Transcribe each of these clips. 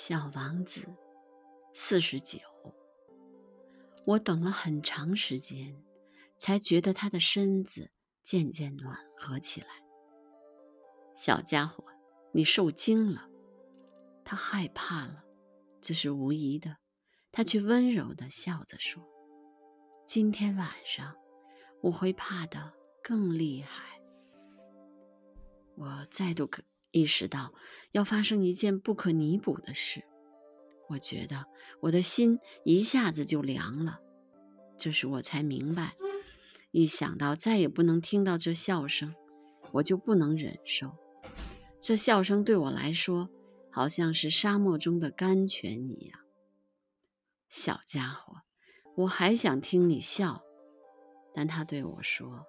小王子，四十九。我等了很长时间，才觉得他的身子渐渐暖和起来。小家伙，你受惊了。他害怕了，这是无疑的。他却温柔地笑着说：“今天晚上，我会怕得更厉害。”我再度可。意识到要发生一件不可弥补的事，我觉得我的心一下子就凉了。这时我才明白，一想到再也不能听到这笑声，我就不能忍受。这笑声对我来说，好像是沙漠中的甘泉一样。小家伙，我还想听你笑，但他对我说。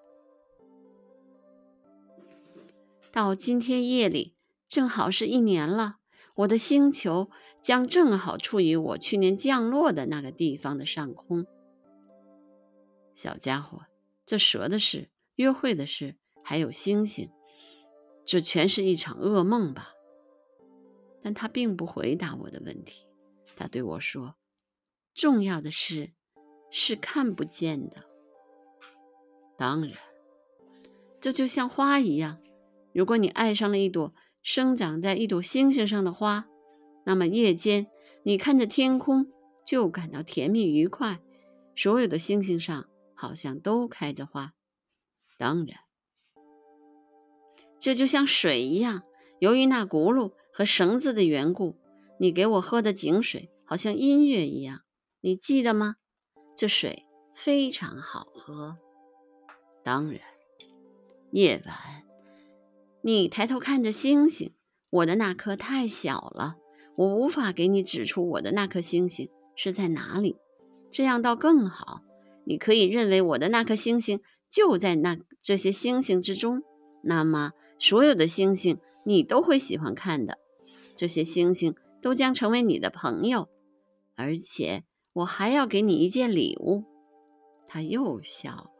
到今天夜里，正好是一年了。我的星球将正好处于我去年降落的那个地方的上空。小家伙，这蛇的事、约会的事，还有星星，这全是一场噩梦吧？但他并不回答我的问题。他对我说：“重要的事是看不见的。当然，这就像花一样。”如果你爱上了一朵生长在一朵星星上的花，那么夜间你看着天空就感到甜蜜愉快。所有的星星上好像都开着花。当然，这就像水一样，由于那轱辘和绳子的缘故，你给我喝的井水好像音乐一样。你记得吗？这水非常好喝。当然，夜晚。你抬头看着星星，我的那颗太小了，我无法给你指出我的那颗星星是在哪里。这样倒更好，你可以认为我的那颗星星就在那这些星星之中。那么，所有的星星你都会喜欢看的，这些星星都将成为你的朋友，而且我还要给你一件礼物。他又笑了。